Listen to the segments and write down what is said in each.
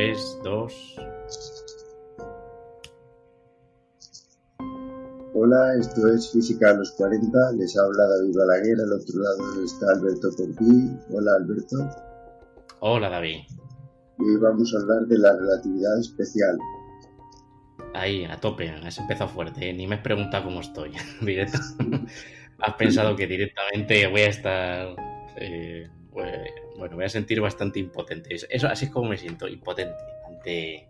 3, 2. Hola, esto es Física a los 40. Les habla David Balaguer. Al otro lado está Alberto Portí. Hola, Alberto. Hola, David. Y hoy vamos a hablar de la relatividad especial. Ahí, a tope, has empezado fuerte, ¿eh? ni me has preguntado cómo estoy. Directo. has pensado que directamente voy a estar. eh, bueno, voy a sentir bastante impotente. Eso, así es como me siento, impotente ante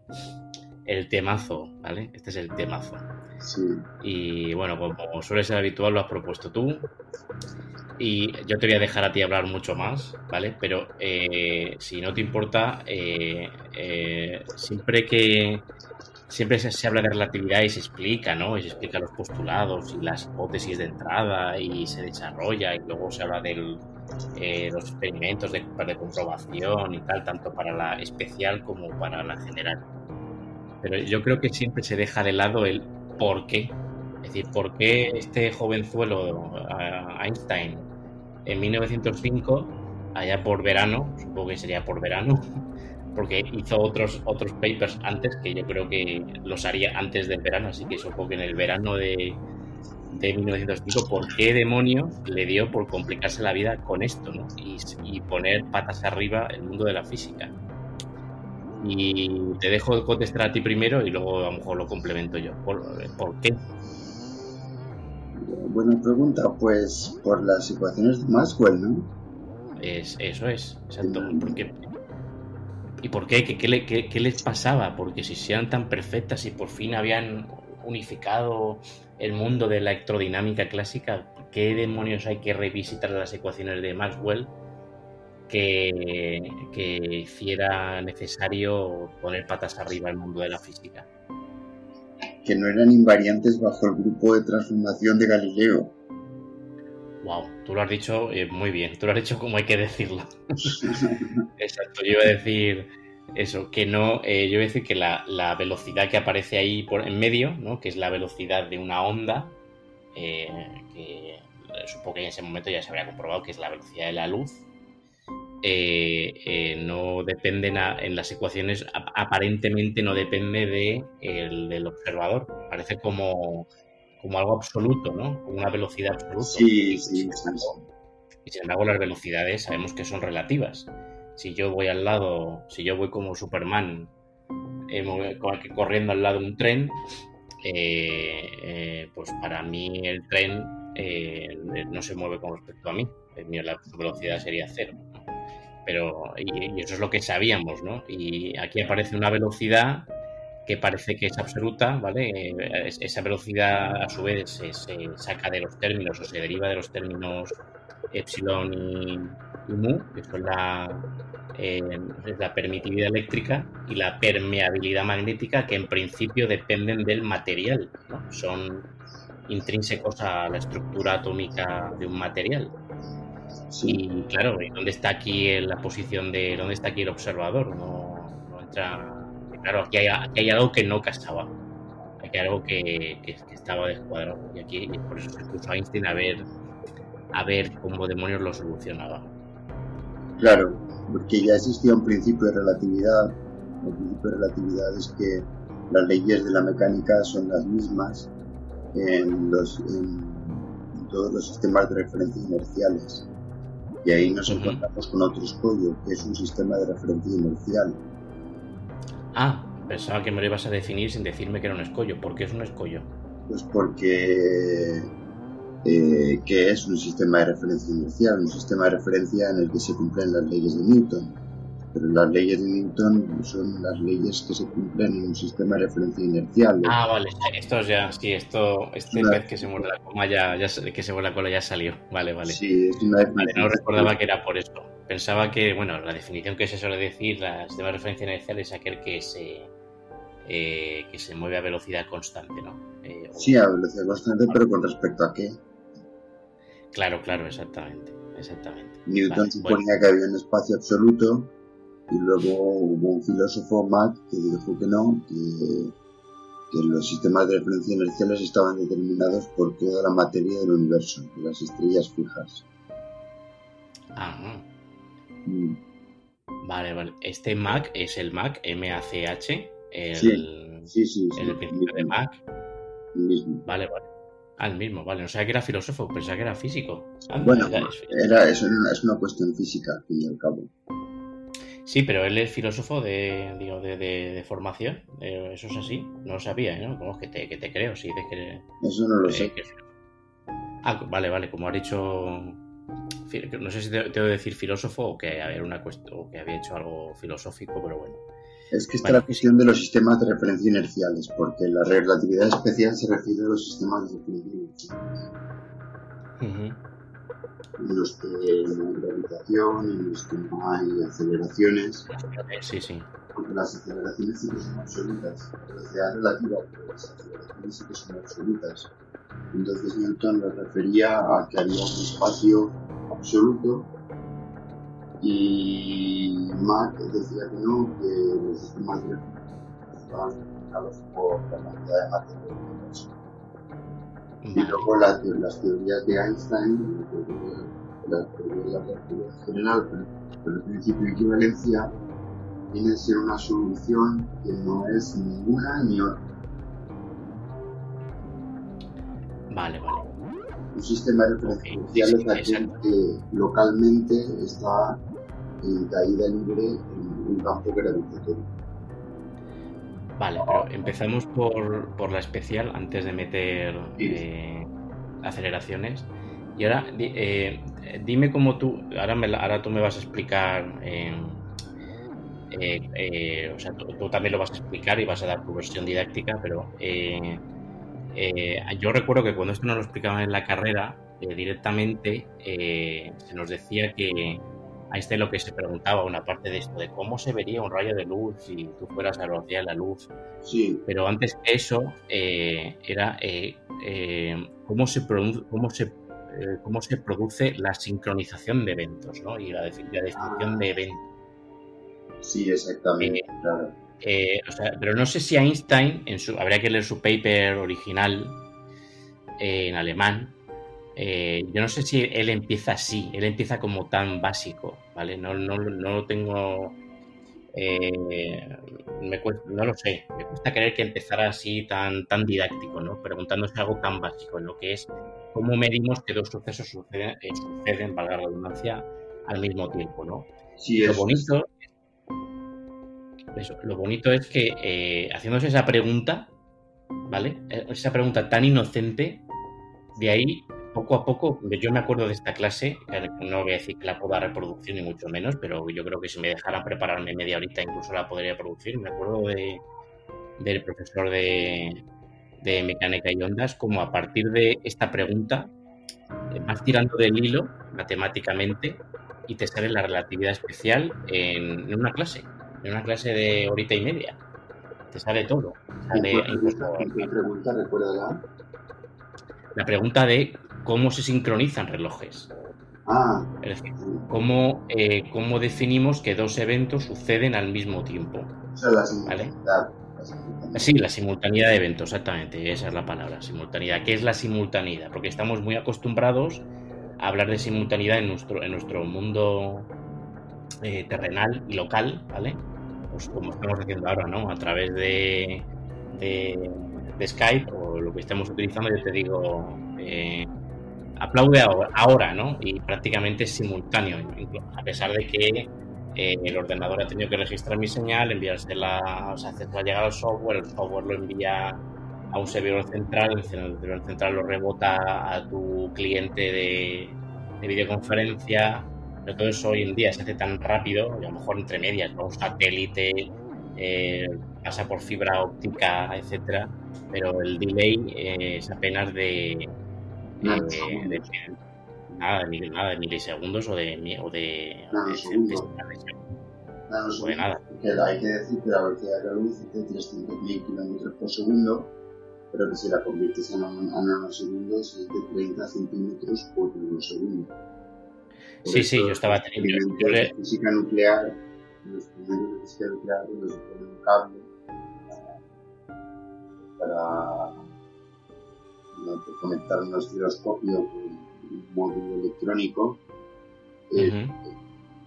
el temazo, ¿vale? Este es el temazo. Sí. Y bueno, como suele ser habitual, lo has propuesto tú. Y yo te voy a dejar a ti hablar mucho más, ¿vale? Pero eh, si no te importa, eh, eh, siempre que siempre se, se, habla de relatividad y se explica, ¿no? Y se explica los postulados y las hipótesis de entrada y se desarrolla y luego se habla de los experimentos de, de comprobación y tal, tanto para la especial como para la general. Pero yo creo que siempre se deja de lado el por qué. Es decir, por qué este jovenzuelo Einstein en 1905, allá por verano, supongo que sería por verano, porque hizo otros, otros papers antes que yo creo que los haría antes del verano, así que supongo que en el verano de, de 1905, ¿por qué demonios le dio por complicarse la vida con esto ¿no? y, y poner patas arriba el mundo de la física? Y te dejo contestar a ti primero y luego a lo mejor lo complemento yo. ¿Por, ¿por qué? Buena pregunta, pues por las ecuaciones de Maxwell, ¿no? Es, eso es, exacto. ¿Por qué? ¿Y por qué? ¿Qué, qué, qué, ¿Qué, les pasaba? Porque si eran tan perfectas y por fin habían unificado el mundo de la electrodinámica clásica, ¿qué demonios hay que revisitar las ecuaciones de Maxwell que, que hiciera necesario poner patas arriba el mundo de la física? que no eran invariantes bajo el grupo de transformación de Galileo. Wow, tú lo has dicho eh, muy bien, tú lo has dicho como hay que decirlo. Exacto, yo iba a decir eso, que no, eh, yo iba a decir que la, la, velocidad que aparece ahí por en medio, ¿no? que es la velocidad de una onda, eh, que supongo que en ese momento ya se habría comprobado que es la velocidad de la luz, eh, eh, no dependen a, en las ecuaciones aparentemente no depende de el, del observador. Parece como, como algo absoluto no como una velocidad absoluta. Sí, sí, embargo, y sin embargo las velocidades sabemos que son relativas si yo voy al lado si yo voy como Superman eh, corriendo al lado de un tren pues para mí el tren no se mueve con respecto a mí la velocidad sería cero pero y, y, eso es lo que sabíamos, ¿no? Y aquí aparece una velocidad que parece que es absoluta, ¿vale? Esa velocidad a su vez se, se saca de los términos o se deriva de los términos epsilon y, que son la, eh, la permitividad eléctrica y la permeabilidad magnética, que en principio dependen del material, ¿no? Son intrínsecos a la estructura atómica de un material. Sí. Y claro, ¿y dónde está aquí la posición de. ¿Dónde está aquí el observador? No, no entra. Claro, aquí hay, aquí hay, algo que no casaba. Aquí hay algo que, que, que, estaba descuadrado. Y aquí y por eso se puso Einstein a ver, a ver cómo demonios lo solucionaba. Claro, porque ya existía un principio de relatividad. El principio de relatividad es que las leyes de la mecánica son las mismas en, los, en todos los sistemas de referencia inerciales. Y ahí nos encontramos con otro escollo, que es un sistema de referencia inercial. Ah, pensaba que me lo ibas a definir sin decirme que era un escollo. ¿Por qué es un escollo? Pues porque eh, que es un sistema de referencia inercial, un sistema de referencia en el que se cumplen las leyes de Newton. Pero las leyes de Newton son las leyes que se cumplen en un sistema de referencia inercial. Ah, vale, esto ya, sí, esto, este vez que se muere la coma ya, ya, que se la cola ya salió. Vale, vale. Sí, es una vale, no recordaba que era por eso. Pensaba que, bueno, la definición que se suele decir, la sistema de referencia inercial es aquel que se, eh, que se mueve a velocidad constante, ¿no? Eh, sí, a velocidad constante, pero con respecto a qué. Claro, claro, exactamente. exactamente. Newton vale, suponía bueno. que había un espacio absoluto y luego hubo un filósofo, Mach, que dijo que no, que, que, los sistemas de referencia inerciales estaban determinados por toda la materia del universo, de las estrellas fijas. Ajá. Mm. Vale, vale. Este Mac es el Mac M-A-C-H, el, sí, sí, el principio de Mac. Mismo. Vale, vale. El mismo, vale. No sabía que era filósofo, pensaba que era físico. bueno, era, eso es una cuestión física, al fin y al cabo. Sí, pero él es filósofo de, digo, de, de, formación. eso es así. No lo sabía, ¿no? Como que te, que te creo, si dices que. Eso no lo sé. ah, vale, vale. Como ha dicho. No sé si te, debo decir filósofo o que, había una o que había hecho algo filosófico, pero bueno. Es que está la cuestión de los sistemas de referencia inerciales, porque la relatividad especial se refiere a los sistemas de referencia inerciales. En los que no hay gravitación, en los que no hay aceleraciones. Sí, sí. Porque las aceleraciones sí que son absolutas. La velocidad relativa, pero las aceleraciones sí que son absolutas. Entonces Newton lo refería a que había un espacio absoluto y Mark decía que no, que los sistemas de estaban afectados por la cantidad de materia del universo. Y luego la, las teorías de Einstein, la teoría de la relatividad general, pero el principio de equivalencia, tiene que ser una solución que no es ninguna ni otra. Vale, vale. Un sistema de referencial es aquel que localmente está en caída libre en un campo gravitatorio. Vale, pero empezamos por, por la especial antes de meter eh, aceleraciones. Y ahora, eh, dime cómo tú, ahora, me, ahora tú me vas a explicar, eh, o sea, tú, tú, también lo vas a explicar y vas a dar tu versión didáctica, pero yo recuerdo que cuando esto nos lo explicaban en la carrera, directamente se nos decía que, Ahí está lo que se preguntaba, una parte de esto, de cómo se vería un rayo de luz si tú fueras a la velocidad de la luz. Sí. Pero antes que eso, eh, era eh, eh, cómo, se cómo, se, cómo se produce la sincronización de eventos, ¿no? Y la, definición de eventos. Sí, exactamente, claro. pero no sé si Einstein, en su, habría que leer su paper original en alemán, eh, yo no sé si él empieza así, él empieza como tan básico, ¿vale? No, no, no lo tengo. Eh, no lo sé, me cuesta creer que empezara así tan, tan didáctico, ¿no? Preguntándose algo tan básico, en lo que es cómo medimos que dos sucesos suceden, eh, suceden valga la redundancia, al mismo tiempo, ¿no? Sí, lo bonito. lo bonito es que haciéndose esa pregunta, ¿vale? Esa pregunta tan inocente, de ahí poco a poco, yo me acuerdo de esta clase, no voy a decir que la pueda reproducir ni mucho menos, pero yo creo que si me dejaran prepararme media horita incluso la podría producir. Me acuerdo de, del profesor de, de mecánica y ondas, como a partir de esta pregunta eh, vas tirando del hilo matemáticamente y te sale la relatividad especial en, una clase, en una clase de horita y media. Te sale todo. Sale ¿Qué pregunta, recuerda La pregunta de cómo se sincronizan relojes. Ah. Es decir, cómo, eh, cómo definimos que dos eventos suceden al mismo tiempo. O sea, la simultaneidad. Sí, la simultaneidad de eventos, exactamente, esa es la palabra, simultaneidad. ¿Qué es la simultaneidad? Porque estamos muy acostumbrados a hablar de simultaneidad en nuestro, en nuestro mundo eh, terrenal y local, ¿vale? Pues como estamos haciendo ahora, ¿no? A través de, de, Skype o lo que estemos utilizando, yo te digo, eh, aplaude ahora, ¿no? Y prácticamente simultáneo, a pesar de que eh, el ordenador ha tenido que registrar mi señal, enviársela, o sea, hacerla llegar al software, el software lo envía a un servidor central, el servidor central lo rebota a tu cliente de, videoconferencia, pero todo eso hoy en día se hace tan rápido, a lo mejor entre medias, con un satélite, eh, pasa por fibra óptica, etcétera, pero el delay eh, es apenas de nada, de, nada, de, nada de milisegundos o de, o de, nada, de, de nada. Hay que decir que la velocidad de la luz es de 300.000 km por segundo, pero que si la conviertes a, nanosegundos es de 30 centímetros por segundo. sí, sí, yo estaba teniendo. Yo le... física nuclear, los primeros de física nuclear, se pone un cable para conectar un osciloscopio con un módulo electrónico, el,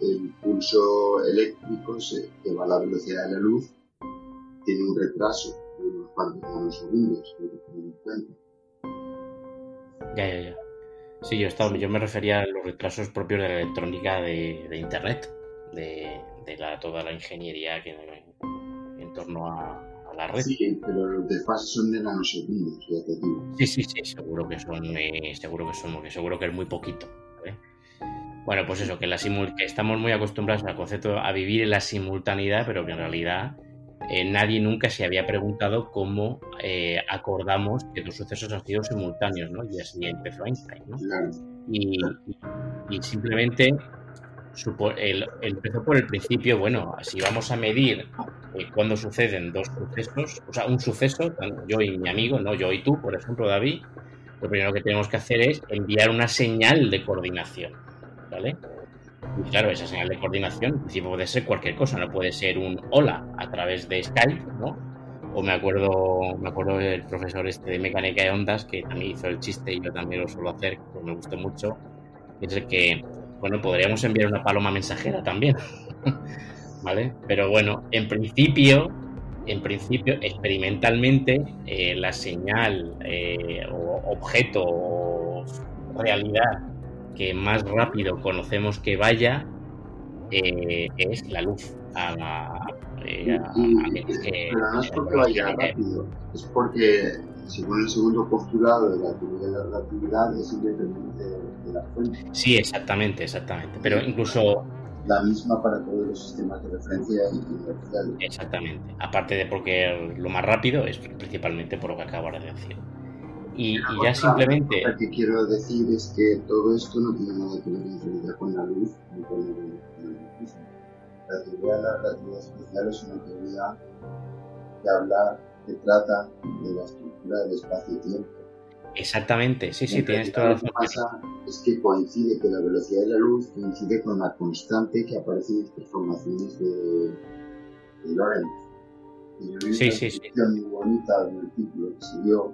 el pulso eléctrico que va a la velocidad de la luz tiene un retraso de unos cuantos nanosegundos, Ya, ya, ya. Sí, yo, estaba, yo me refería a los retrasos propios de la electrónica de, Internet, de, la, toda la ingeniería que en torno a, la red. Sí, pero los desfases son de nanosegundos, ya te digo. Sí, sí, sí, seguro que son, eh, seguro que son, seguro que es muy poquito. Bueno, pues eso, que, la que estamos muy acostumbrados al concepto a vivir en la simultaneidad, pero que en realidad eh, nadie nunca se había preguntado cómo eh, acordamos que los sucesos han sido simultáneos, ¿no? Y así empezó Einstein, ¿no? Y, y, simplemente el, empezó por el principio, bueno, si vamos a medir eh, cuándo suceden dos sucesos, o sea, un suceso, yo y mi amigo, no yo y tú, por ejemplo, David, lo primero que tenemos que hacer es enviar una señal de coordinación, ¿vale? Y claro, esa señal de coordinación puede ser cualquier cosa, no puede ser un hola a través de Skype, ¿no? O me acuerdo, me acuerdo del profesor este de mecánica de ondas que también hizo el chiste y yo también lo suelo hacer, que me gustó mucho, es el que bueno, podríamos enviar una paloma mensajera también. ¿Vale? Pero bueno, en principio, en principio, experimentalmente, eh, la señal eh, o objeto o realidad que más rápido conocemos que vaya eh, es la luz. pero no es porque vaya rápido, es porque según el segundo postulado de la teoría de la relatividad, es independiente de, la fuente. Sí, exactamente, exactamente. Pero incluso... La misma para todos los sistemas de referencia inerciales. Exactamente. Aparte de porque lo más rápido es principalmente por lo que acabo de decir. Y, ya simplemente... Lo que quiero decir es que todo esto no tiene nada que ver en realidad con la luz ni con el, La teoría de la relatividad especial es una teoría que habla que trata de la estructura del espacio-tiempo. Exactamente, sí, sí, tienes toda la razón. Lo que pasa es que coincide que la velocidad de la luz coincide con la constante que aparece en estas formaciones de, de Lorentz. Y sí, sí, sí. muy bonita del título que se dio,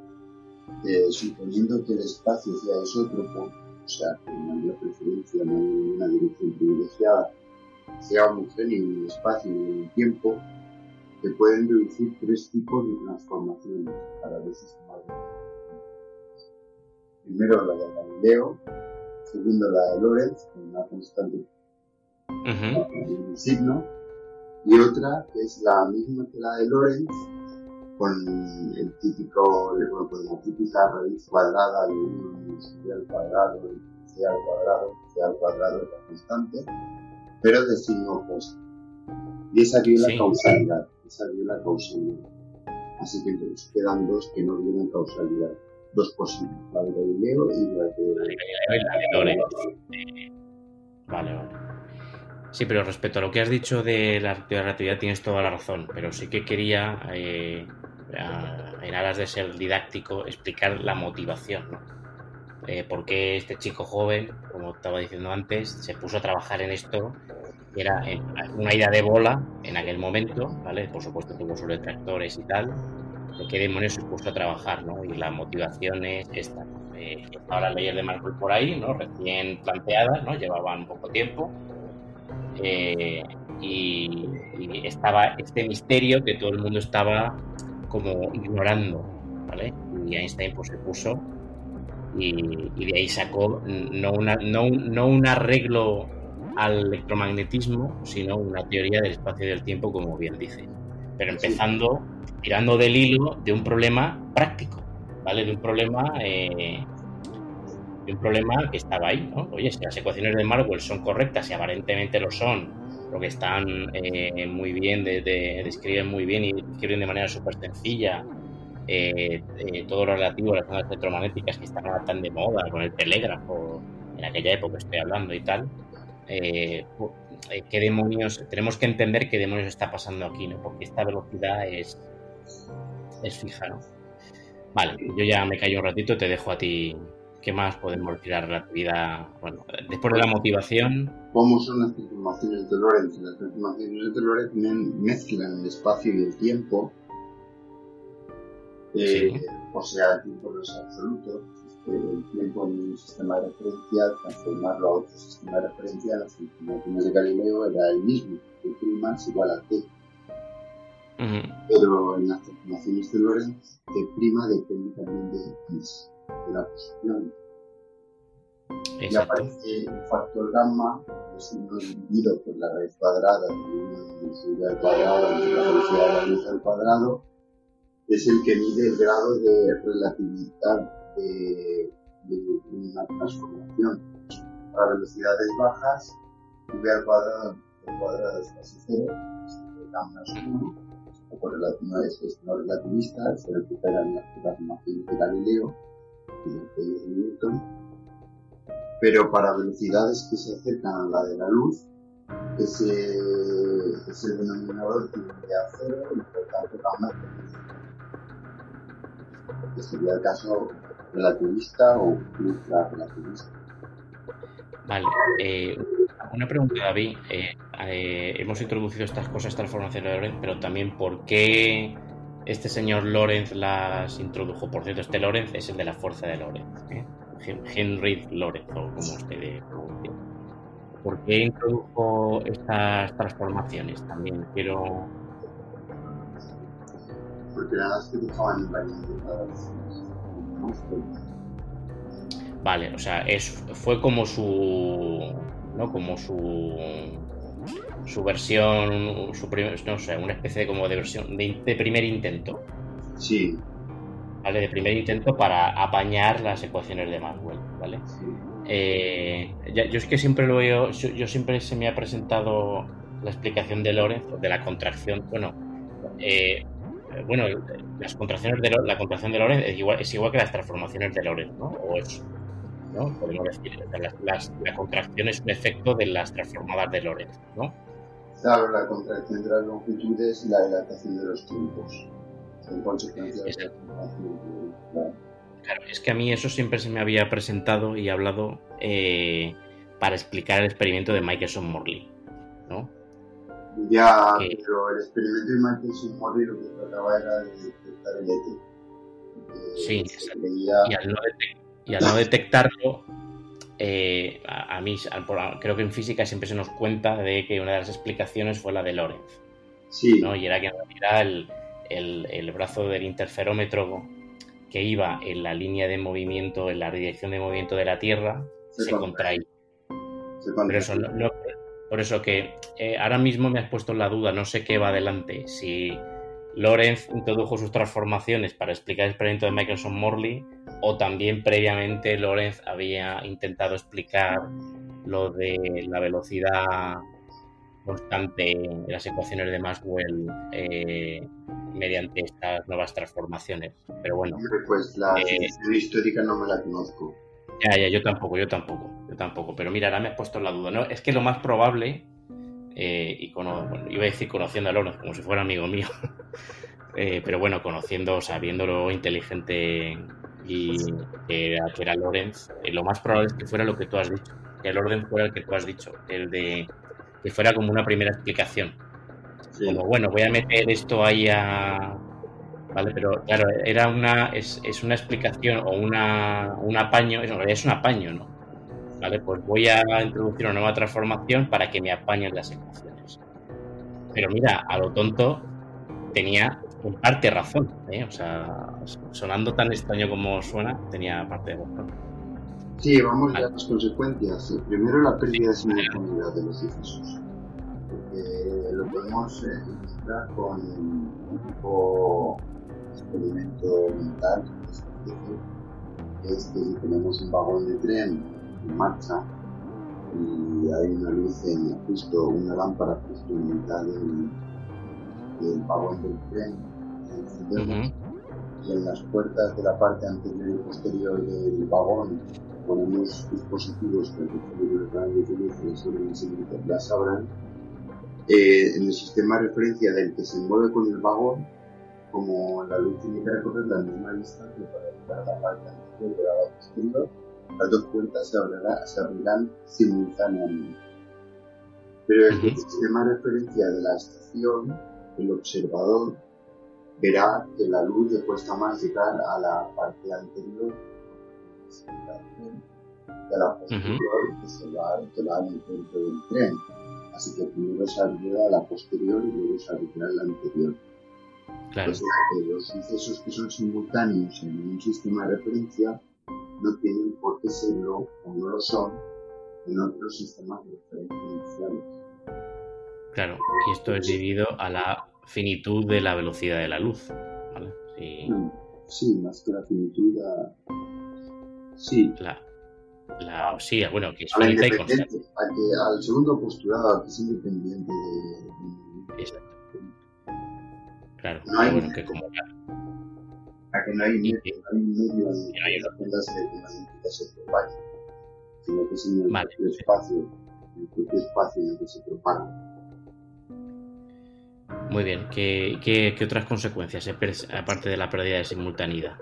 eh, suponiendo que el espacio sea isótropo, o sea, que no haya preferencia, no hay una dirección privilegiada, sea homogéneo en el espacio y en el tiempo, se pueden deducir tres tipos de transformaciones para ver si Primero la de Galileo, segundo la de Lorentz, con una constante uh signo, y otra que es la misma que la de Lorentz, con el típico, con la típica raíz cuadrada de un c al cuadrado, c al cuadrado, c al cuadrado la constante, pero de signo opuesto. Y esa dio la causalidad esa dio la causalidad. Así que entonces quedan dos que no dieron causalidad. Dos posibles, la de Galileo y la de, la de Vale, vale. Sí, pero respecto a lo que has dicho de la relatividad tienes toda la razón, pero sí que quería, eh, en aras de ser didáctico, explicar la motivación, ¿no? Eh, por qué este chico joven, como estaba diciendo antes, se puso a trabajar en esto era eh, una idea de bola en aquel momento, ¿vale? Por supuesto tuvo sus detractores y tal, qué demonios se puso a trabajar, ¿no? Y la motivación es esta, eh, las leyes de Maxwell por ahí, ¿no? Recién planteadas, ¿no? Llevaban poco tiempo. Eh, y, estaba este misterio que todo el mundo estaba como ignorando, ¿vale? Y Einstein pues se puso y, de ahí sacó no, una, no, no un arreglo al electromagnetismo, sino una teoría del espacio y del tiempo, como bien dice. Pero empezando, tirando del hilo de un problema práctico, ¿vale? De un problema, eh, de un problema que estaba ahí, ¿no? Oye, si las ecuaciones de Maxwell son correctas y aparentemente lo son, porque están eh, muy bien, de, describen muy bien y describen de manera súper sencilla eh, todo lo relativo a las ondas electromagnéticas que están ahora tan de moda, con el telégrafo, en aquella época estoy hablando y tal, eh, qué demonios, tenemos que entender qué demonios está pasando aquí, ¿no? Porque esta velocidad es, es fija, ¿no? Vale, yo ya me callo un ratito, te dejo a ti. ¿Qué más podemos la relatividad? Bueno, después de la motivación. ¿Cómo son las transformaciones de Lorentz? Las transformaciones de Lorentz mezclan el espacio y el tiempo. Eh, o sea, el tiempo no es absoluto, el tiempo en un sistema de referencia, transformarlo a otro sistema de referencia, las informaciones de Galileo era el mismo, que prima es igual a t. Pero en las transformaciones de Lorentz, t prima depende también de x, de la posición. Y aparece un factor gamma, que es uno dividido por la raíz cuadrada de 1 al cuadrado entre la velocidad de la luz al cuadrado, es el que mide el grado de relatividad de, una transformación. Para velocidades bajas, v al cuadrado, el cuadrado es casi cero, gamma es 1, no es, no relativista, se recupera en las transformaciones de Galileo y de Newton. Pero para velocidades que se acercan a la de la luz, ese, ese denominador tiende a cero y por tanto gamma es que sería el caso relativista o ultra-relativista. Vale, eh, una pregunta, David. Eh, eh, hemos introducido estas cosas, transformaciones de Lorenz, pero también por qué este señor Lorenz las introdujo. Por cierto, este Lorenz es el de la fuerza de Lorenz, Henry Lorenz, o como usted pronuncia. ¿Por qué introdujo estas transformaciones? También quiero porque las que Vale, o sea, es, fue como su. ¿no? Como su. Su versión, su no sé, una especie de como de versión de, primer intento. Sí. ¿Vale? De primer intento para apañar las ecuaciones de Maxwell, ¿vale? Eh, yo es que siempre lo veo, yo, yo, siempre se me ha presentado la explicación de Lorenz, de la contracción, bueno, eh, bueno, las contracciones de la contracción de Lorentz es igual, es igual que las transformaciones de Lorentz, ¿no? O es, ¿no? Podemos decir, la contracción es un efecto de las transformadas de Lorentz, ¿no? Claro, la contracción de las longitudes y la dilatación de los tiempos. Son consecuencias de la claro. claro. es que a mí eso siempre se me había presentado y hablado eh, para explicar el experimento de Michelson-Morley, ¿no? Ya, pero el experimento de Michelson Morley lo que trataba era de detectar el ET. Sí, y, al no detectarlo, eh, a, mí, creo que en física siempre se nos cuenta de que una de las explicaciones fue la de Lorentz. Sí. ¿no? Y era que en realidad el, el, el, brazo del interferómetro que iba en la línea de movimiento, en la dirección de movimiento de la Tierra, se, contraía. Se contraía. Pero eso no, por eso que eh, ahora mismo me has puesto en la duda, no sé qué va adelante. Si Lorenz introdujo sus transformaciones para explicar el experimento de Michelson-Morley o también previamente Lorenz había intentado explicar lo de la velocidad constante en las ecuaciones de Maxwell eh, mediante estas nuevas transformaciones. Pero bueno. Pues la eh, histórica no me la conozco. Ya, ya, yo tampoco, yo tampoco, yo tampoco. Pero mira, ahora me has puesto en la duda. ¿no? Es que lo más probable, eh, y iba a decir conociendo a Lorenz como si fuera amigo mío, eh, pero bueno, conociendo, sabiéndolo inteligente y que era, que era Lorenz, eh, lo más probable es que fuera lo que tú has dicho, que el orden fuera el que tú has dicho, el de que fuera como una primera explicación. Como, bueno, voy a meter esto ahí a, ¿vale? Pero claro, era una, es, es una explicación o una, un apaño, en realidad es un apaño, ¿no? ¿Vale? Pues voy a introducir una nueva transformación para que me apañen las ecuaciones. Pero mira, a lo tonto tenía en parte razón, ¿eh? O sea, sonando tan extraño como suena, tenía parte de razón. Sí, vamos a las consecuencias. Primero la pérdida de simultaneidad de los difusos. Porque lo podemos ilustrar eh, con un tipo experimento mental es que si tenemos un vagón de tren en marcha y hay una luz en justo una lámpara justo en mitad del, vagón del tren encendemos y en las puertas de la parte anterior y posterior del vagón ponemos dispositivos para que los canales de luz las abran eh, en el sistema de referencia del que se mueve con el vagón como la luz tiene que recorrer la misma distancia para llegar a la parte anterior de la posterior, las dos puertas se, se abrirán simultáneamente. Pero el sistema de referencia de la estación, el observador verá que la luz le cuesta más llegar a la parte anterior de la posterior que, se va, que va centro del tren. Así que primero se acelera la posterior y luego se acelera la anterior. Claro. Pues, los sucesos que son simultáneos en un sistema de referencia no tienen por qué serlo o no lo son en otros sistemas de referencia iniciales. Claro, y esto es debido a la finitud de la velocidad de la luz. ¿vale? Sí. más que la finitud, sí. La, la, sí, bueno, que es finita y constante. al segundo postulado, que es independiente de. Claro, no hay, bueno, que como. A que no hay, medio, no hay medio no hay las se propagan, sino que es en el vale, espacio, en el propio espacio en el que se propagan. Muy bien. ¿Qué, qué, qué otras consecuencias, aparte de la pérdida de simultaneidad?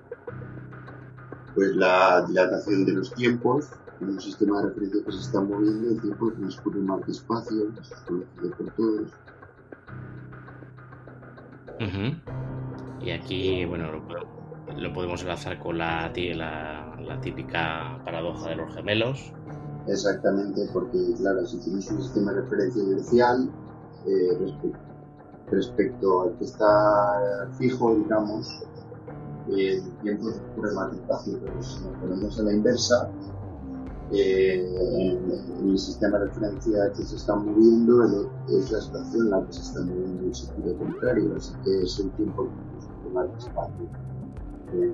Pues la dilatación de los tiempos. En un sistema de referencia que se está moviendo, el tiempo transcurre más despacio, eso es conocido por todos. Y aquí, bueno, lo, podemos enlazar con la, típica paradoja de los gemelos. Exactamente, porque, claro, si tienes un sistema de referencia inercial, eh, respecto al que está fijo, digamos, el tiempo más despacio, pero si nos ponemos a la inversa, eh, en, el sistema de referencia que se está moviendo es la estación en la que se está moviendo en sentido contrario, así que es el tiempo que más despacio eh,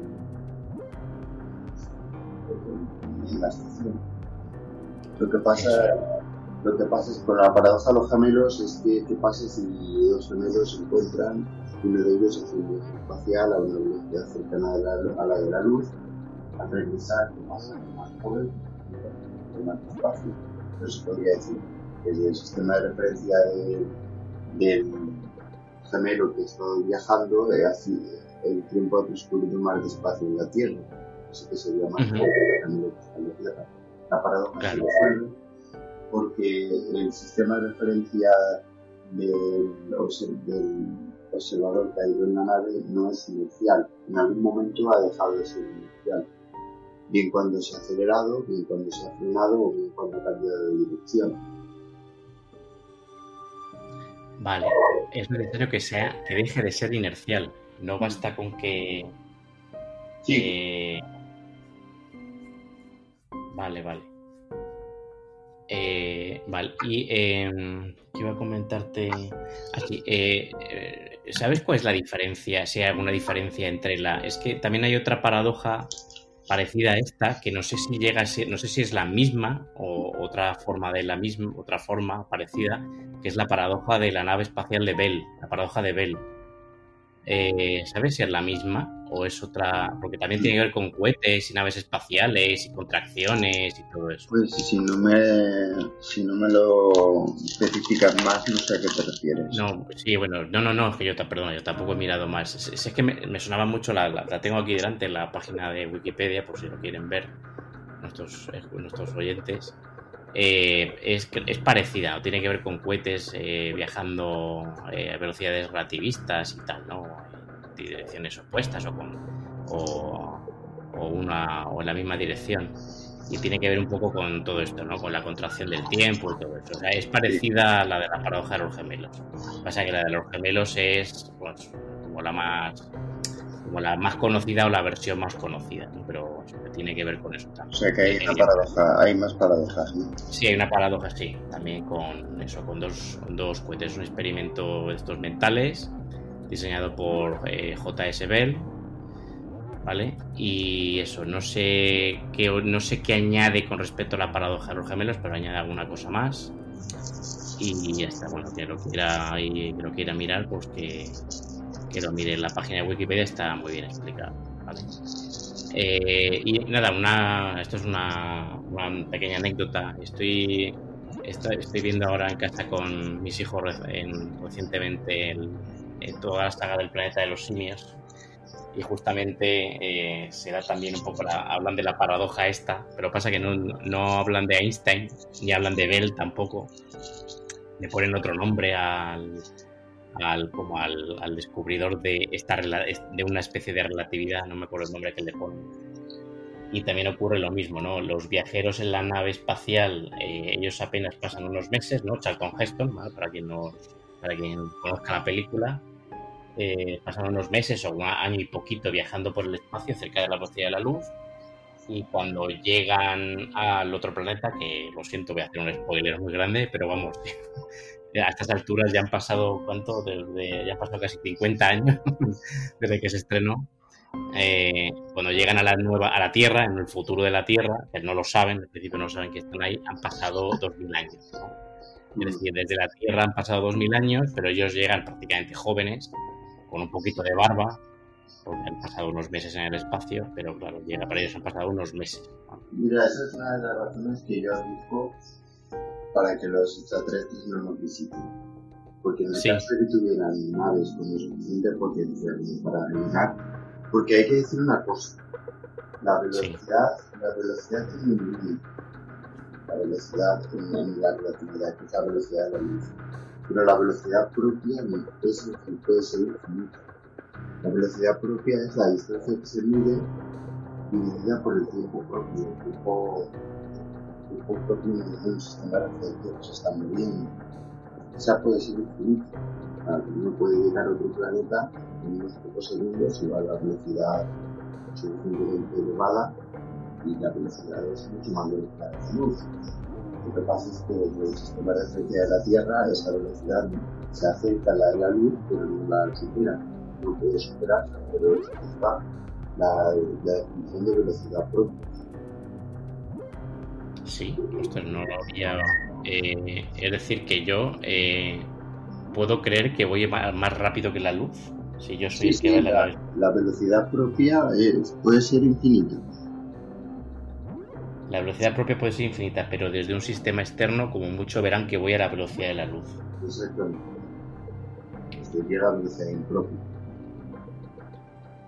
en la estación. Lo que pasa lo que pasa es que con la paradoja de los gemelos es que qué pasa si dos gemelos se encuentran, uno de ellos hace un viaje espacial a una velocidad cercana a la, de la luz, al regresar, ¿qué pasa? Más joven, Entonces se podría decir que desde el sistema de referencia del gemelo que está viajando, eh, así, el tiempo ha transcurrido más despacio en la Tierra. Así que sería más gemelo que está en la Tierra. La paradoja claro. se porque el sistema de referencia del, observador que ha ido en la nave no es inicial. En algún momento ha dejado de ser inicial. Bien cuando se ha acelerado, bien cuando se ha frenado o bien cuando ha cambiado de dirección. Vale, es necesario que sea, que deje de ser inercial. No basta con que. Sí. Eh, vale, vale. Eh, vale, y eh, iba a comentarte así. Eh, eh, ¿Sabes cuál es la diferencia? Si hay alguna diferencia entre la. Es que también hay otra paradoja parecida a esta, que no sé si llega a ser, no sé si es la misma o otra forma de la misma, otra forma parecida, que es la paradoja de la nave espacial de Bell, la paradoja de Bell. Eh, ¿Sabes si es la misma o es otra? Porque también tiene que ver con cohetes y naves espaciales y contracciones y todo eso. Pues si no me, si no me lo especificas más, no sé a qué te refieres. No, sí, bueno, no, no, no, es que yo, perdón, yo tampoco he mirado más. Es, que me, sonaba mucho, la, la, tengo aquí delante, la página de Wikipedia, por si lo quieren ver nuestros, eh, nuestros oyentes. Eh, es, es, parecida, tiene que ver con cohetes eh, viajando eh, a velocidades relativistas y tal, ¿no? En direcciones opuestas o, con, o, una, o en la misma dirección. Y tiene que ver un poco con todo esto, ¿no? Con la contracción del tiempo y todo eso. O sea, es parecida a la de la paradoja de los gemelos. Pasa que la de los gemelos es pues, como la más como la más conocida o la versión más conocida, pero tiene que ver con eso también. O sea que hay una paradoja, hay más paradojas, ¿no? Sí, hay una paradoja, sí, también con eso, con dos, dos cohetes, un experimento de estos mentales diseñado por eh, J.S. Bell, ¿vale? Y eso, no sé qué no sé qué añade con respecto a la paradoja de los gemelos, pero añade alguna cosa más. Y ya está, bueno, que lo quiera, que lo quiera mirar, pues que, que lo mire en la página de Wikipedia, está muy bien explicado. Eh, y nada, una, esto es una, pequeña anécdota. Estoy, estoy, viendo ahora en casa con mis hijos recientemente toda la saga del planeta de los simios. Y justamente eh, se da también un poco, hablan de la paradoja esta, pero pasa que no, no hablan de Einstein, ni hablan de Bell tampoco. Le ponen otro nombre al, al, como al, al descubridor de, esta, de una especie de relatividad, no me acuerdo el nombre que le ponen. y también ocurre lo mismo, ¿no? Los viajeros en la nave espacial, eh, ellos apenas pasan unos meses, ¿no? Charlton Heston, para quien no, para quien conozca la película, eh, pasan unos meses o un año y poquito viajando por el espacio cerca de la velocidad de la luz y cuando llegan al otro planeta, que lo siento, voy a hacer un spoiler muy grande, pero vamos, a estas alturas ya han pasado, ¿cuánto? Desde, ya han pasado casi 50 años desde que se estrenó. Eh, cuando llegan a la nueva a la Tierra, en el futuro de la Tierra, que no lo saben, al principio no saben que están ahí, han pasado 2000 años. Es decir, desde la Tierra han pasado 2000 años, pero ellos llegan prácticamente jóvenes, con un poquito de barba, porque han pasado unos meses en el espacio, pero claro, llega para ellos han pasado unos meses. Mira, esa es una de las razones que yo busco para que los extraterrestres no nos visiten. Porque en el caso de que tuvieran naves con suficiente potencial para viajar, porque hay que decir una cosa, la velocidad, la velocidad tiene un límite. La velocidad en la relatividad, que es la velocidad de la luz. Pero la velocidad propia es, puede ser infinita. La velocidad propia es la distancia que se mide dividida por el tiempo propio. El tiempo, el de un sistema referencia que se está moviendo. Esa puede ser infinita. Uno puede llegar a otro planeta en unos pocos segundos y va a la velocidad suficientemente elevada y la velocidad es mucho mayor que la luz. Lo que pasa es que el sistema de referencia de la Tierra esa velocidad se acerca a la de la luz, pero no la supera. No puede superar, pero es la, la definición de velocidad propia. Sí, esto no lo había. Eh, es decir, que yo eh, puedo creer que voy más rápido que la luz. Si yo soy sí, la, la, velocidad propia es, puede ser infinita. La velocidad propia puede ser infinita, pero desde un sistema externo, como mucho verán que voy a la velocidad de la luz. Exactamente. llega a la velocidad impropia.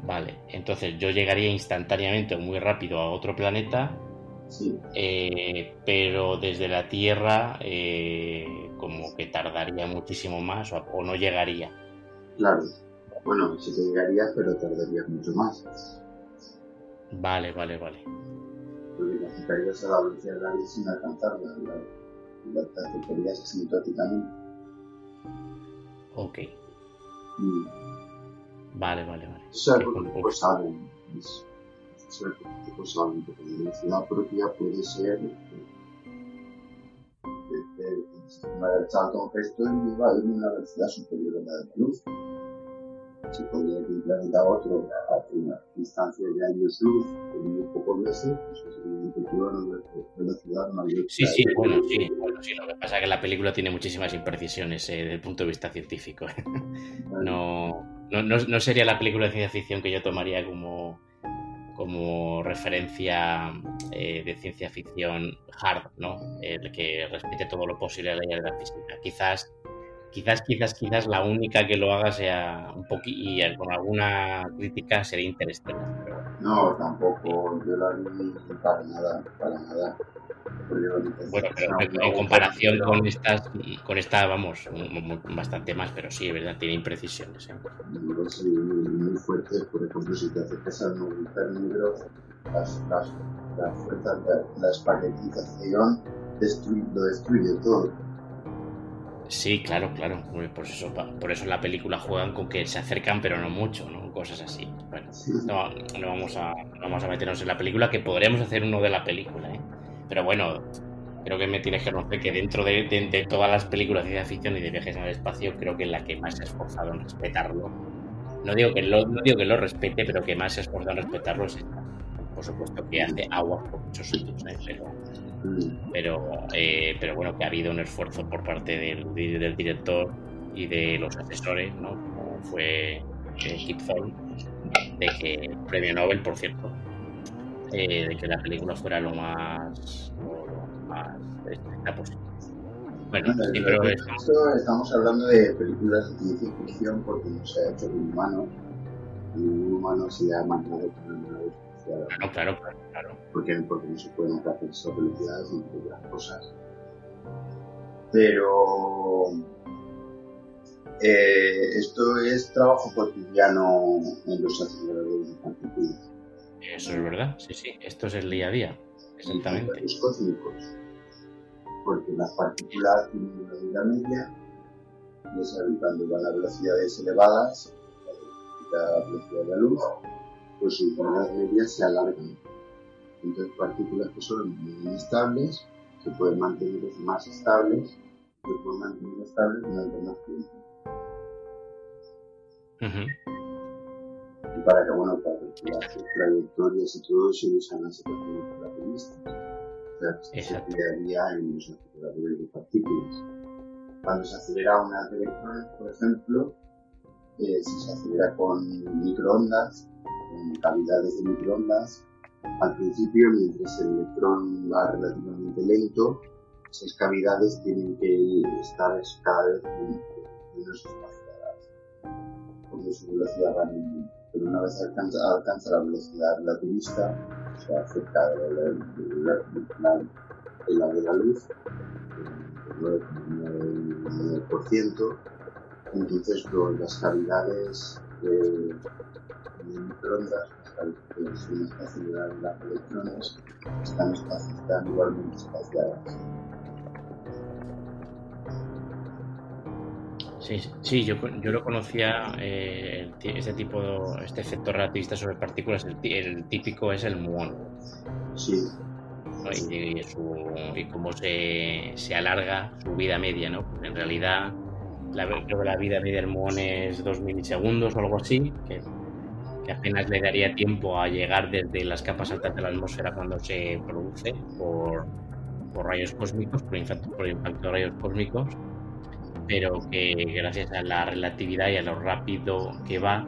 Vale, entonces yo llegaría instantáneamente o muy rápido a otro planeta, sí. eh, pero desde la Tierra eh, como que tardaría muchísimo más o, o, no llegaría. Claro, bueno, sí que llegaría, pero tardaría mucho más. Vale, vale, vale porque necesitarías a la velocidad de la luz sin alcanzarla, la, la, te acercarías asintóticamente. Ok. Mm. Vale, vale, vale. Eso es algo que pocos saben. Es que pocos saben, porque la velocidad propia puede ser. El sistema del Charlton Heston iba a una velocidad superior a la de la luz se podría ir de un planeta a otro a una distancia de años luz en muy pocos meses, pues es evidente que una velocidad mayor. Sí, sí, bueno, sí, bueno, sí, lo que pasa es que la película tiene muchísimas imprecisiones eh, desde el punto de vista científico. No, no, no, sería la película de ciencia ficción que yo tomaría como, como referencia eh, de ciencia ficción hard, ¿no? El que respete todo lo posible a la ley de la física. Quizás quizás, quizás, quizás la única que lo haga sea un poquito, y con alguna crítica sería Interstellar. Pero... No, tampoco, yo la vi para nada, para nada. Bueno, pero en comparación con estas, con esta, vamos, bastante más, pero sí, verdad, tiene imprecisiones. ¿eh? Sí, muy, fuertes, por ejemplo, si te acercas al movimiento negro, las, las, las fuerzas, la, la espaguetización destruye, lo destruye todo Sí, claro, claro. Por eso, por eso en la película juegan con que se acercan, pero no mucho, ¿no? Cosas así. Bueno, no, no, vamos a, no vamos a meternos en la película, que podríamos hacer uno de la película, ¿eh? Pero bueno, creo que me tienes que conocer que dentro de, todas las películas de ciencia ficción y de viajes en el espacio, creo que la que más se ha esforzado en respetarlo. No digo que lo, no digo que lo respete, pero que más se ha esforzado en respetarlo es esta. Por supuesto que hace agua por muchos sitios, ¿eh? Pero pero, eh, pero bueno, que ha habido un esfuerzo por parte del, del director y de los asesores, ¿no? Como fue eh, Kip Thorne, de que, premio Nobel, por cierto, eh, de que la película fuera lo más, lo más posible. Bueno, sí, pero estamos... estamos hablando de películas de ciencia ficción porque no se ha hecho un humano. Un humano se ha mandado con una Claro, claro, claro. claro. Porque, porque no se pueden hacer esas velocidades entre otras cosas. Pero eh, esto es trabajo cotidiano en los aceleradores de. Eso es verdad, sí, sí, esto es el día a día, exactamente. Los cósmicos, porque las partículas tienen una vida media, y cuando van a velocidades elevadas, la velocidad de la luz, pues sus bandas medias se alargan. Entonces partículas que son muy inestables se pueden mantener más estables, se pueden mantener estables durante más tiempo. Y para que, bueno, para calcular sus trayectorias y todo se usan las ecuaciones relativistas. O sea, que se crearía en los aceleradores de partículas. Cuando se acelera una de electrones, por ejemplo, eh, si se acelera con microondas, con cavidades de microondas, al principio, mientras el electrón va relativamente lento, esas cavidades tienen que estar cada vez menos espaciadas, porque su velocidad va disminuyendo. Una vez alcanza, alcanza la velocidad relativista, o sea, cerca de la, de la, la luz, el 9,9%, entonces las cavidades de, de microondas las de las electrones están, están igualmente espaciadas. Sí, sí, yo, yo lo conocía, eh, este tipo, este efecto relativista sobre partículas, el, típico es el muón. Sí. Y, su, y, cómo se, se, alarga su vida media, ¿no? en realidad, la, creo que la vida media del muón es 2 milisegundos o algo así, que que apenas le daría tiempo a llegar desde las capas altas de la atmósfera cuando se produce por, rayos cósmicos, por impacto, por impacto de rayos cósmicos, pero que gracias a la relatividad y a lo rápido que va,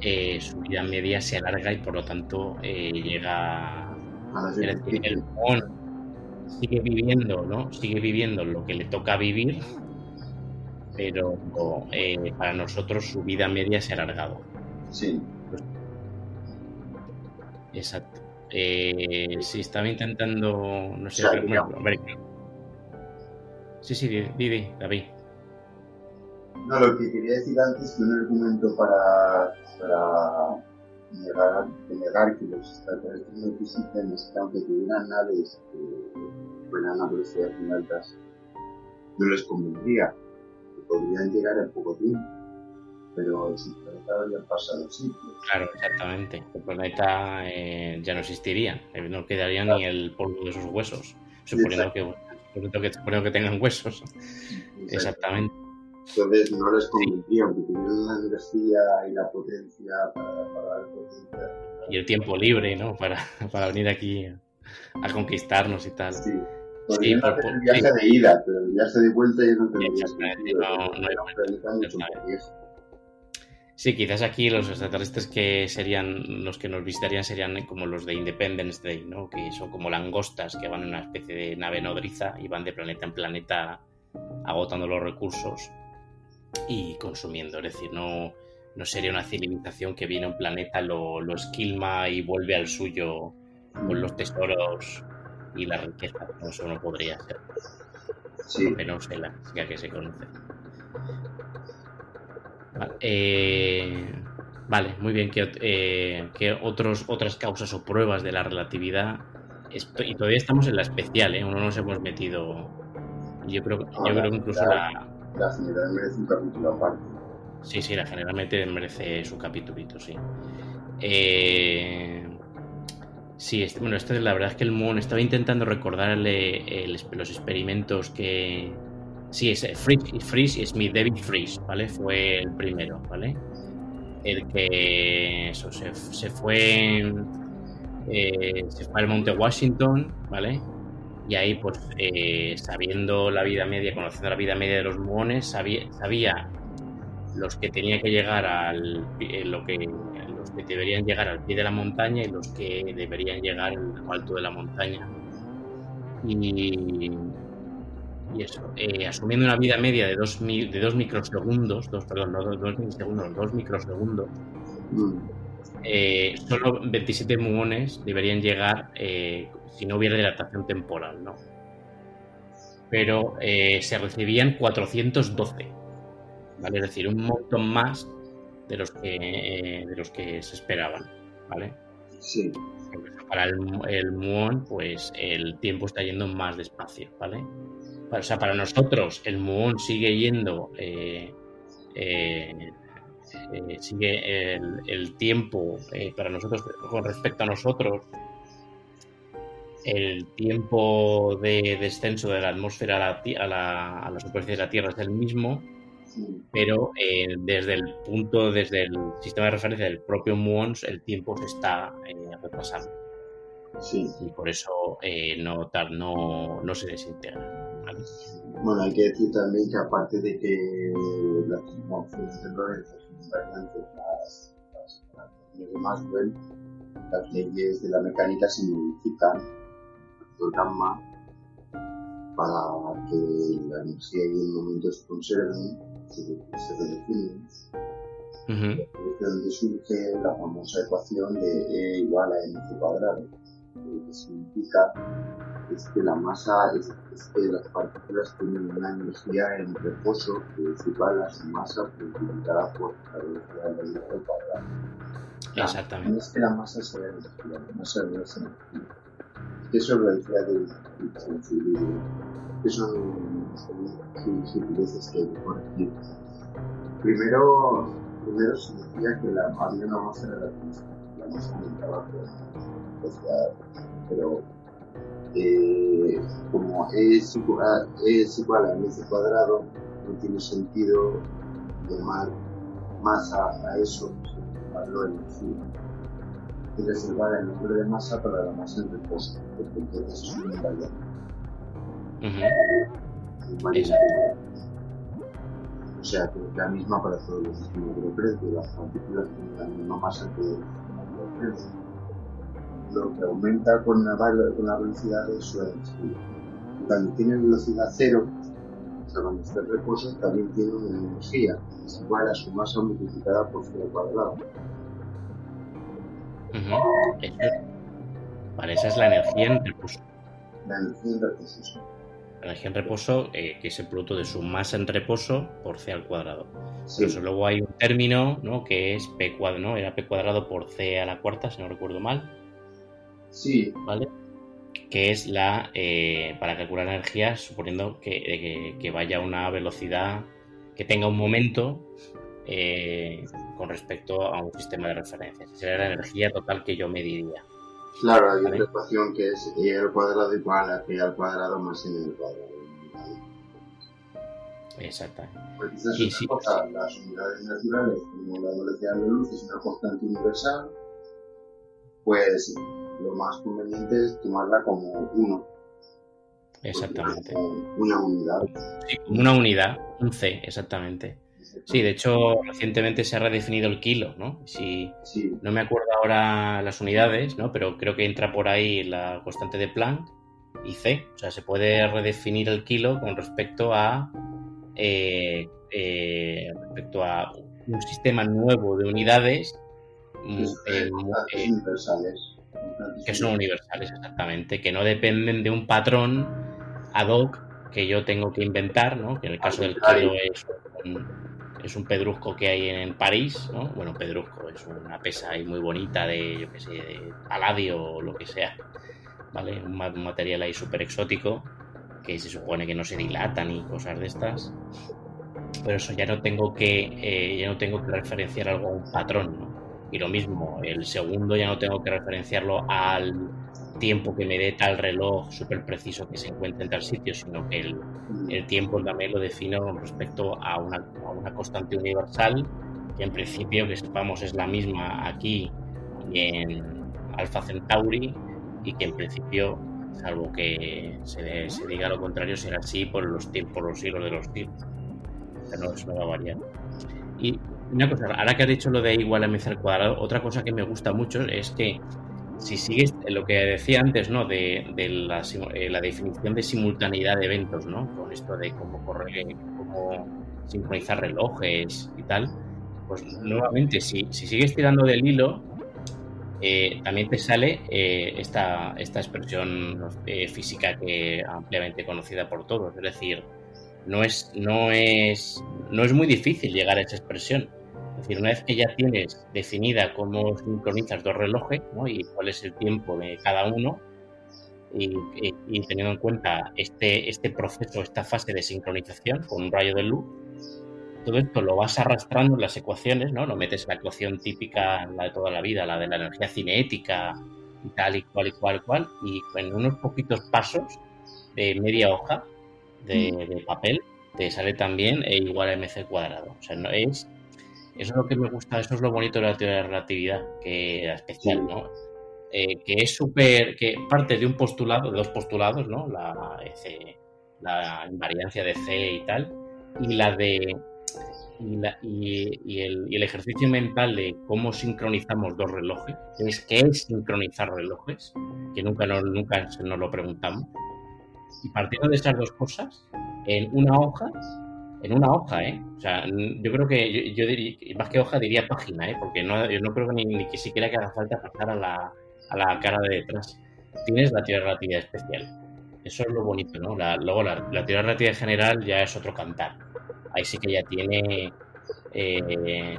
eh, su vida media se alarga y por lo tanto eh, llega a decir, el sigue viviendo, ¿no? Sigue viviendo lo que le toca vivir, pero eh, para nosotros su vida media se ha alargado. Sí. Exacto. Eh, sí, estaba intentando. No sé. Sí, sí, Didi, David. No, lo que quería decir antes que un argumento para, para negar, negar que los extraterrestres no existen es que aunque tuvieran naves que fueran a velocidades muy altas, no les convendría, podrían llegar en poco tiempo pero si el planeta habría pasado siglos. Claro, exactamente. El planeta eh, ya no existiría, eh, no quedaría ni el polvo de sus huesos, suponiendo que, suponiendo que, tengan huesos. Exactamente. Entonces no les convendría, aunque tuvieran la energía y la potencia para. Y el tiempo libre, ¿no? Para, para venir aquí a conquistarnos y tal. Sí. Sí, por, el viaje de ida, pero el viaje de vuelta ya no tendría sentido. No, no, no, no, Sí, quizás aquí los extraterrestres que serían los que nos visitarían serían como los de Independence Day, ¿no? Que son como langostas que van en una especie de nave nodriza y van de planeta en planeta agotando los recursos y consumiendo. Es decir, no, no sería una civilización que viene a un planeta, lo, lo esquilma y vuelve al suyo con los tesoros y la riqueza. Eso no podría ser. Sí. Menos en la que se conoce. Eh, vale, muy bien. ¿Qué, eh, otros, otras causas o pruebas de la relatividad? y todavía estamos en la especial, ¿eh? No nos hemos metido. Yo creo, yo creo que incluso la, la... general merece un capítulo aparte. Sí, sí, la generalmente merece su capítulito, sí. Eh, sí, este, bueno, este, la verdad es que el Moon estaba intentando recordarle los experimentos que, Sí, es eh, Freeze, y Smith, David Freeze, ¿vale? Fue el primero, ¿vale? El que eso, se, fue eh, se fue al Monte Washington, ¿vale? Y ahí, pues, eh, sabiendo la vida media, conociendo la vida media de los muones, sabía, sabía los que tenía que llegar al lo que los que deberían llegar al pie de la montaña y los que deberían llegar al alto de la montaña. Y, y eso, eh, asumiendo una vida media de 2 de dos microsegundos, dos, perdón, no 2 milisegundos, 2 microsegundos, eh, solo 27 muones deberían llegar eh, si no hubiera dilatación temporal, ¿no? Pero se recibían 412, ¿vale? Es decir, un montón más de los que, de los que se esperaban, ¿vale? Sí. Para el, el muón, pues el tiempo está yendo más despacio, ¿vale? O sea, para nosotros el muón sigue yendo, eh, eh, eh, sigue el, tiempo, para nosotros, con respecto a nosotros, el tiempo de descenso de la atmósfera a la, a la, superficie de la Tierra es el mismo, pero desde el punto, desde el sistema de referencia del propio muons, el tiempo se está retrasando. Sí. Y por eso eh, no, no, no, se desintegra. Bueno, hay que decir también que aparte de que las de Lorentz son las, las, de Maxwell, las leyes de la mecánica se modifican el gamma para que la energía y el momento se conserven, se, se redefinen. Uh -huh. Donde surge la famosa ecuación de E igual a mc cuadrado que significa es que la masa, es, que las partículas tienen una energía en reposo que es igual a su masa multiplicada por la velocidad de la luz al cuadrado. Exactamente. No es que la masa sea energía, la masa no es energía. Eso lo decía de. Que son que hay que corregir. Primero, primero se decía que la, había una masa relativista, la masa pero eh, como es igual, es igual a mc cuadrado, no tiene sentido llamar masa a eso, llamarlo energía. Y reservar el nombre de masa para la masa en reposo, porque entonces es una invariante. O sea, que es la misma para todos los sistemas de precio, las partículas tienen la misma masa que los lo que aumenta con la, con la velocidad de su energía. Cuando tiene velocidad cero, o sea, cuando está en reposo, también tiene una energía, es igual a su masa multiplicada por c cuadrado. Vale, esa es la energía en reposo. La energía en reposo, La energía en reposo, eh, que es el producto de su masa en reposo por c al cuadrado. Sí. Pero luego hay un término, ¿no? Que es p cuadrado, ¿no? Era p cuadrado por c a la cuarta, si no recuerdo mal. Sí. ¿Vale? Que es la. Eh, para calcular energía, suponiendo que, que, que, vaya a una velocidad. que tenga un momento. Eh, con respecto a un sistema de referencia. Esa sería la energía total que yo mediría. Claro, hay ¿vale? una ecuación que es E al cuadrado igual a P al cuadrado más N al cuadrado. Exactamente. Porque esa es y sí, cosa, las unidades naturales, como la velocidad de la luz es una constante universal, pues lo más conveniente es tomarla como uno. Exactamente. Como una unidad. Sí, como una unidad, un C, exactamente. Sí, de hecho, recientemente se ha redefinido el kilo, ¿no? Si, sí. No me acuerdo ahora las unidades, ¿no? Pero creo que entra por ahí la constante de Planck y C. O sea, se puede redefinir el kilo con respecto a eh, eh, respecto a un sistema nuevo de unidades eh, universales. Que son universales, exactamente, que no dependen de un patrón ad hoc que yo tengo que inventar, ¿no? Que en el caso del kilo es un, es un pedrusco que hay en París, ¿no? Bueno, pedrusco es una pesa ahí muy bonita de, yo qué sé, de paladio o lo que sea, ¿vale? Un, un material ahí súper exótico que se supone que no se dilata ni cosas de estas. Pero eso ya no tengo que, eh, ya no tengo que referenciar algo a un patrón, ¿no? Y lo mismo, el segundo ya no tengo que referenciarlo al tiempo que me dé tal reloj súper preciso que se encuentre en tal sitio, sino que el, el tiempo también lo defino con respecto a una, a una, constante universal, que en principio, que sepamos, es la misma aquí en Alpha Centauri, y que en principio, salvo que se, se diga lo contrario, será así por los tiempos, los siglos de los siglos. O no, eso no va a variar. Y una cosa, ahora que has dicho lo de igual a mc al cuadrado, otra cosa que me gusta mucho es que si sigues lo que decía antes, ¿no? De, la, eh, la, definición de simultaneidad de eventos, ¿no? Con esto de cómo correr, cómo sincronizar relojes y tal. Pues nuevamente, si, si sigues tirando del hilo, eh, también te sale eh, esta, expresión eh, física que ampliamente conocida por todos. Es decir, no es, no, es, no es muy difícil llegar a esa expresión. Es decir, una vez que ya tienes definida cómo sincronizas dos relojes ¿no? y cuál es el tiempo de cada uno, y, teniendo en cuenta este, este proceso, esta fase de sincronización con un rayo de luz, todo esto lo vas arrastrando en las ecuaciones, ¿no? Lo metes en la ecuación típica, la de toda la vida, la de la energía cinética y tal y cual y cual y cual, y en unos poquitos pasos de media hoja de, mm. de papel te sale también E igual a mc cuadrado. O sea, no es eso es lo que me gusta, eso es lo bonito de la teoría de la relatividad, que especial, ¿no? Eh, que es súper, que parte de un postulado, de dos postulados, ¿no? La, la invariancia de C y tal, y la de y, el, ejercicio mental de cómo sincronizamos dos relojes, es qué es sincronizar relojes, que nunca nos, nunca nos lo preguntamos. Y partiendo de estas dos cosas, en una hoja en una hoja, ¿eh? O sea, yo creo que yo, diría, más que hoja diría página, ¿eh? Porque no, yo no creo que ni, que siquiera que haga falta pasar a la, a la cara de detrás. Tienes la teoría relativa especial. Eso es lo bonito, ¿no? luego la, la teoría relativa general ya es otro cantar. Ahí sí que ya tiene eh,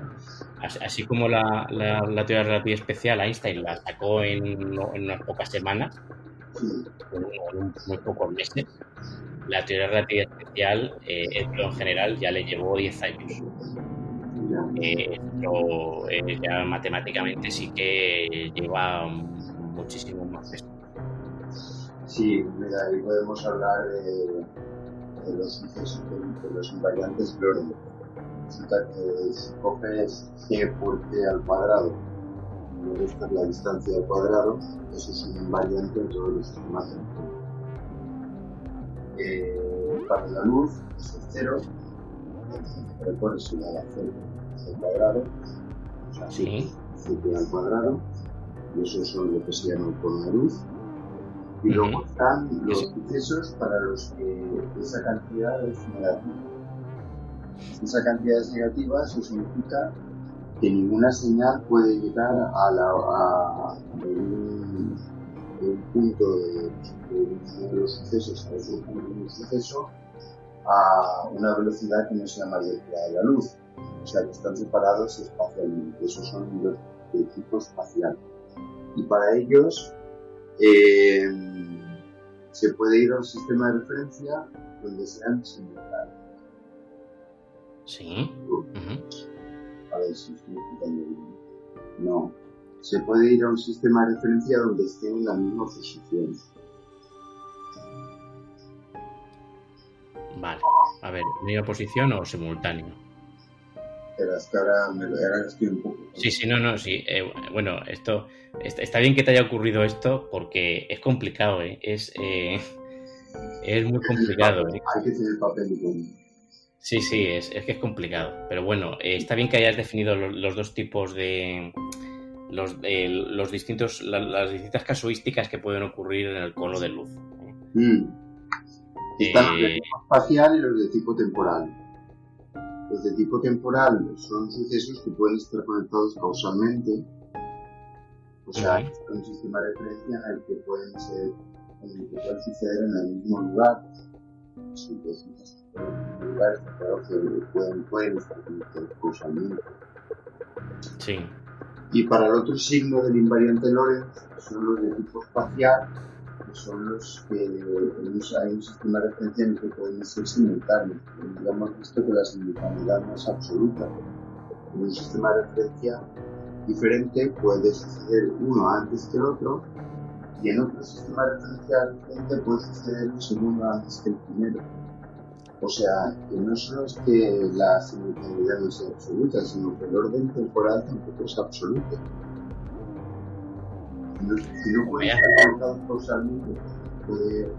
así como la, la, teoría relativa especial, Einstein la sacó en, en unas pocas semanas, en, muy pocos meses, la teoría relativa especial, eh, en general, ya le llevó 10 años. Eh, pero eh, ya matemáticamente sí que lleva muchísimo más peso. Sí, mira, ahí podemos hablar de, de los de, los invariantes Lorentz. Resulta que si coges g por t al cuadrado y restas la distancia al cuadrado, eso es un invariante en todos los sistemas de eh, para la luz es cero, recorres la c al cuadrado, o sea, sí. al cuadrado, y eso son lo que se llama el de luz. Y luego están los sucesos para los que esa cantidad es negativa. Esa cantidad es negativa, eso significa que ninguna señal puede llegar a, la, a, un, punto de, de, los sucesos a otro punto de un suceso a una velocidad que no sea mayor que la de la luz. O sea, que están separados espacialmente. Esos son los de tipo espacial. Y para ellos, eh, se puede ir a un sistema de referencia donde sean simultáneos. Sí. A ver si estoy explicando bien. No. Se puede ir a un sistema de referencia donde estén en la misma posición. Vale. A ver, ¿misma posición o simultáneo? Pero es que ahora, me, ahora estoy un poco. Sí, sí, no, no, sí. Eh, bueno, esto. Está bien que te haya ocurrido esto porque es complicado, ¿eh? Es. Eh, es muy complicado. ¿eh? Hay que tener papel y Sí, sí, es, es, que es complicado. Pero bueno, eh, está bien que hayas definido los, dos tipos de. Los, los distintos, las distintas casuísticas que pueden ocurrir en el cono de luz. Mm. Están los de tipo espacial y los de tipo temporal. Los de tipo temporal son sucesos que pueden estar conectados causalmente. O sea, es un sistema de referencia en el que pueden ser, en el que pueden suceder en el mismo lugar. Sí, pues, lugares que pueden, pueden estar causalmente. Sí. Y para el otro signo del invariante Lorentz son los de tipo espacial, que son los que hay un sistema de referencia en el que pueden ser simultáneos. Ya hemos visto que la simultaneidad no es absoluta. En un sistema de referencia diferente puede suceder uno antes que el otro y en otro sistema de referencia diferente puede suceder un segundo antes que el primero. O sea, que no solo es que la simultaneidad no sea absoluta, sino que el orden temporal tampoco es absoluto. si no puede estar conectados causalmente, puede,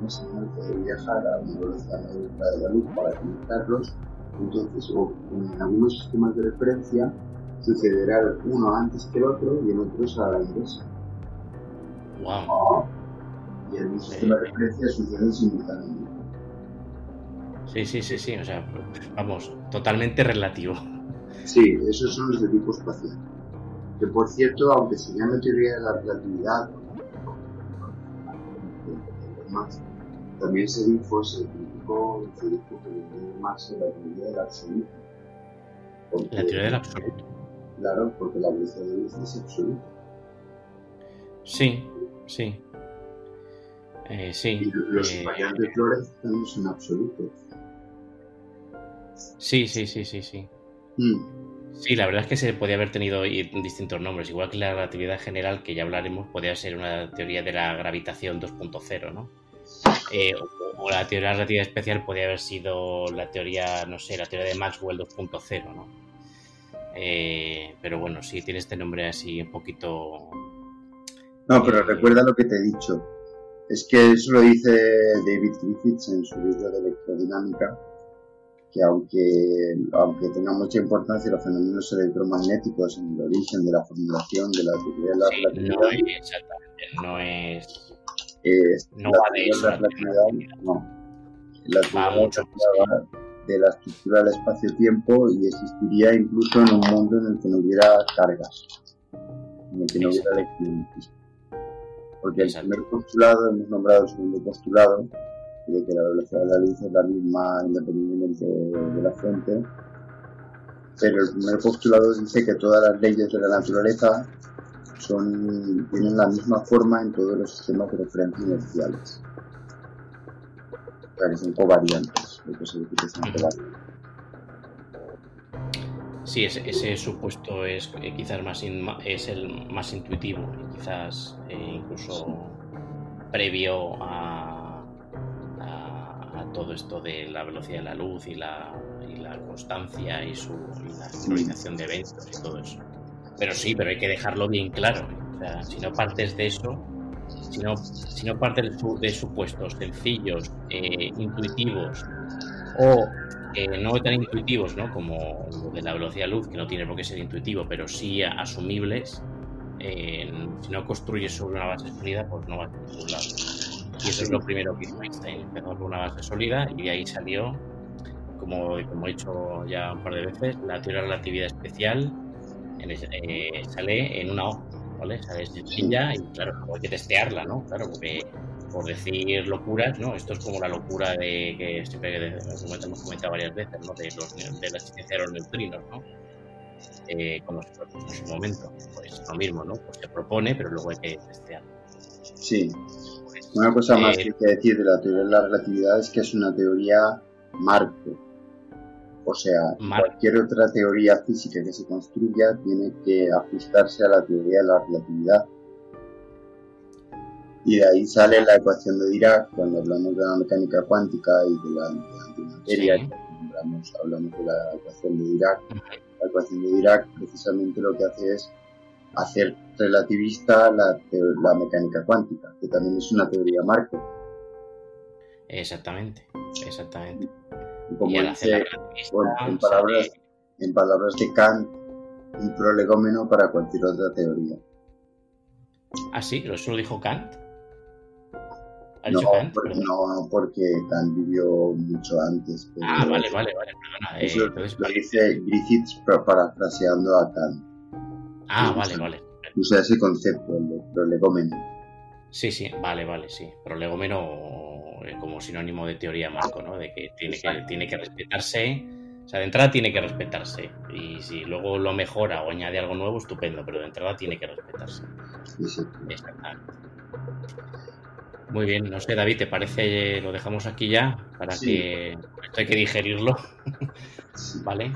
una señal puede viajar a una velocidad de la luz para conectarlos. Entonces, o en algunos sistemas de referencia sucederá uno antes que el otro y en otros a la inversa. Wow. Y en un sistema de referencia suceden simultáneamente. Sí, sí, sí, sí, o sea, vamos, totalmente relativo. Sí, esos son los de tipo espacial. Que por cierto, aunque se llame teoría de la relatividad, también se dijo, se criticó, se dijo que más en la teoría del absoluto. la teoría del absoluto. Claro, porque la velocidad de luz es absoluta. Sí, sí. Eh, sí. Y los eh, invariantes de Flores también son absolutos. Sí, sí, sí, sí, sí. Mm, Sí, la verdad es que se podía haber tenido distintos nombres, igual que la relatividad general, que ya hablaremos, podría ser una teoría de la gravitación 2.0, ¿no? Eh, o, o la teoría de la relatividad especial podría haber sido la teoría, no sé, la teoría de Maxwell 2.0, ¿no? Eh, pero bueno, sí, tiene este nombre así un poquito... No, pero Eh, recuerda lo que te he dicho. Es que eso lo dice David Griffiths en su libro de electrodinámica, que aunque, aunque tenga mucha importancia los fenómenos electromagnéticos en el origen de la formulación de la teoría de la Sí, relatividad, no es exactamente, no es... eh, no la va de eso, la la relatividad, no. La teoría Va de la mucho de la estructura del espacio-tiempo y existiría incluso en un mundo en el que no hubiera cargas, en el que no hubiera electromagnetismo. Porque el primer postulado, hemos nombrado el segundo postulado, de que la velocidad de la luz es la misma independientemente de, la fuente, pero el primer postulado dice que todas las leyes de la naturaleza son, tienen la misma forma en todos los sistemas de referencia inerciales. O sea, que son covariantes, lo que se dice que son covariantes. Sí, ese, ese supuesto es eh, quizás más in- es el más intuitivo y quizás eh, incluso previo a todo esto de la velocidad de la luz y la, y la constancia y, su, y la sincronización de eventos y todo eso. Pero sí, pero hay que dejarlo bien claro. O sea, si no partes de eso, si no, si no partes de, su- de supuestos sencillos, eh, intuitivos o eh, no tan intuitivos, ¿no? Como lo de la velocidad de luz, que no tiene por qué ser intuitivo, pero sí asumibles. eh, si no construyes sobre una base sólida, pues no vas a ningún lado. Y eso es lo primero que hizo Einstein. Empezó por una base sólida y de ahí salió, como, como he dicho ya un par de veces, la teoría de la relatividad especial en ese- eh, sale en una hoja, ¿vale? Sale sencilla y claro, hay que testearla, ¿no? Claro, porque por decir locuras, ¿no? Esto es como la locura de que siempre hemos comentado varias veces, ¿no? De, los, de la existencia de los neutrinos, ¿no? Eh, se propuso en su momento. Pues lo mismo, ¿no? Pues se propone, pero luego hay que testear. Sí. Una cosa más eh, que hay que decir de la teoría de la relatividad es que es una teoría marco. O sea, Marco. cualquier otra teoría física que se construya tiene que ajustarse a la teoría de la relatividad. Y de ahí sale la ecuación de Dirac cuando hablamos de la mecánica cuántica y de la, de la antimateria. Sí. Hablamos, hablamos de la ecuación de Dirac. La ecuación de Dirac precisamente lo que hace es hacer relativista la, la mecánica cuántica, que también es una teoría marco. Exactamente, exactamente. Y como y dice, bueno, en, sale- palabras, en palabras de Kant, un prolegómeno para cualquier otra teoría. Ah, sí, eso lo dijo Kant. ¿Ha No, Kant? por- no, porque Kant vivió mucho antes. Ah, vale, vale, vale, perdona. eh, Eso entonces, lo vale. dice Griffiths pa- parafraseando a Kant. Ah, vale, vale. Usa ese concepto, el prolegómeno. Sí, sí, vale, vale, sí. Prolegómeno eh, como sinónimo de teoría marco, ¿no? De que tiene que, tiene que respetarse. O sea, de entrada tiene que respetarse. Y si luego lo mejora o añade algo nuevo, estupendo, pero de entrada tiene que respetarse. Sí, sí. Exactamente. Muy bien, no sé, David, ¿te parece? Lo dejamos aquí ya para Sí. que esto hay que digerirlo, ¿vale?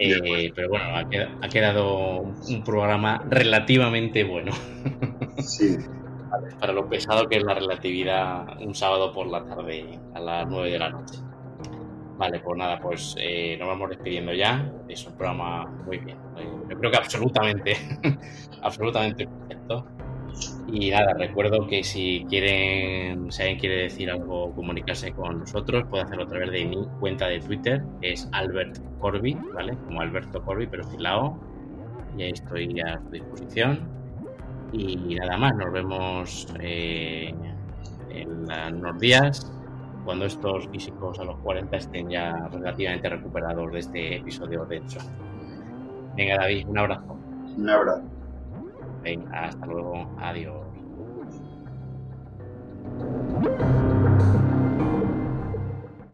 Eh, pero bueno, ha queda- ha quedado un programa relativamente bueno Sí, para lo pesado que es la relatividad un sábado por la tarde a las 9 de la noche. Vale, pues nada, pues eh, nos vamos despidiendo ya. Es un programa muy bien. eh, yo creo que absolutamente, absolutamente perfecto. Y nada, recuerdo que si quieren, si alguien quiere decir algo, comunicarse con nosotros, puede hacerlo a través de mi cuenta de Twitter, que es Albert Corby, ¿vale? Como Alberto Corby, pero sin la O. Y ahí estoy a su disposición. Y nada más, nos vemos eh, en unos días, cuando estos físicos a los 40 estén ya relativamente recuperados de este episodio de hecho. Venga, David, un abrazo. un abrazo. Hasta luego. Adiós.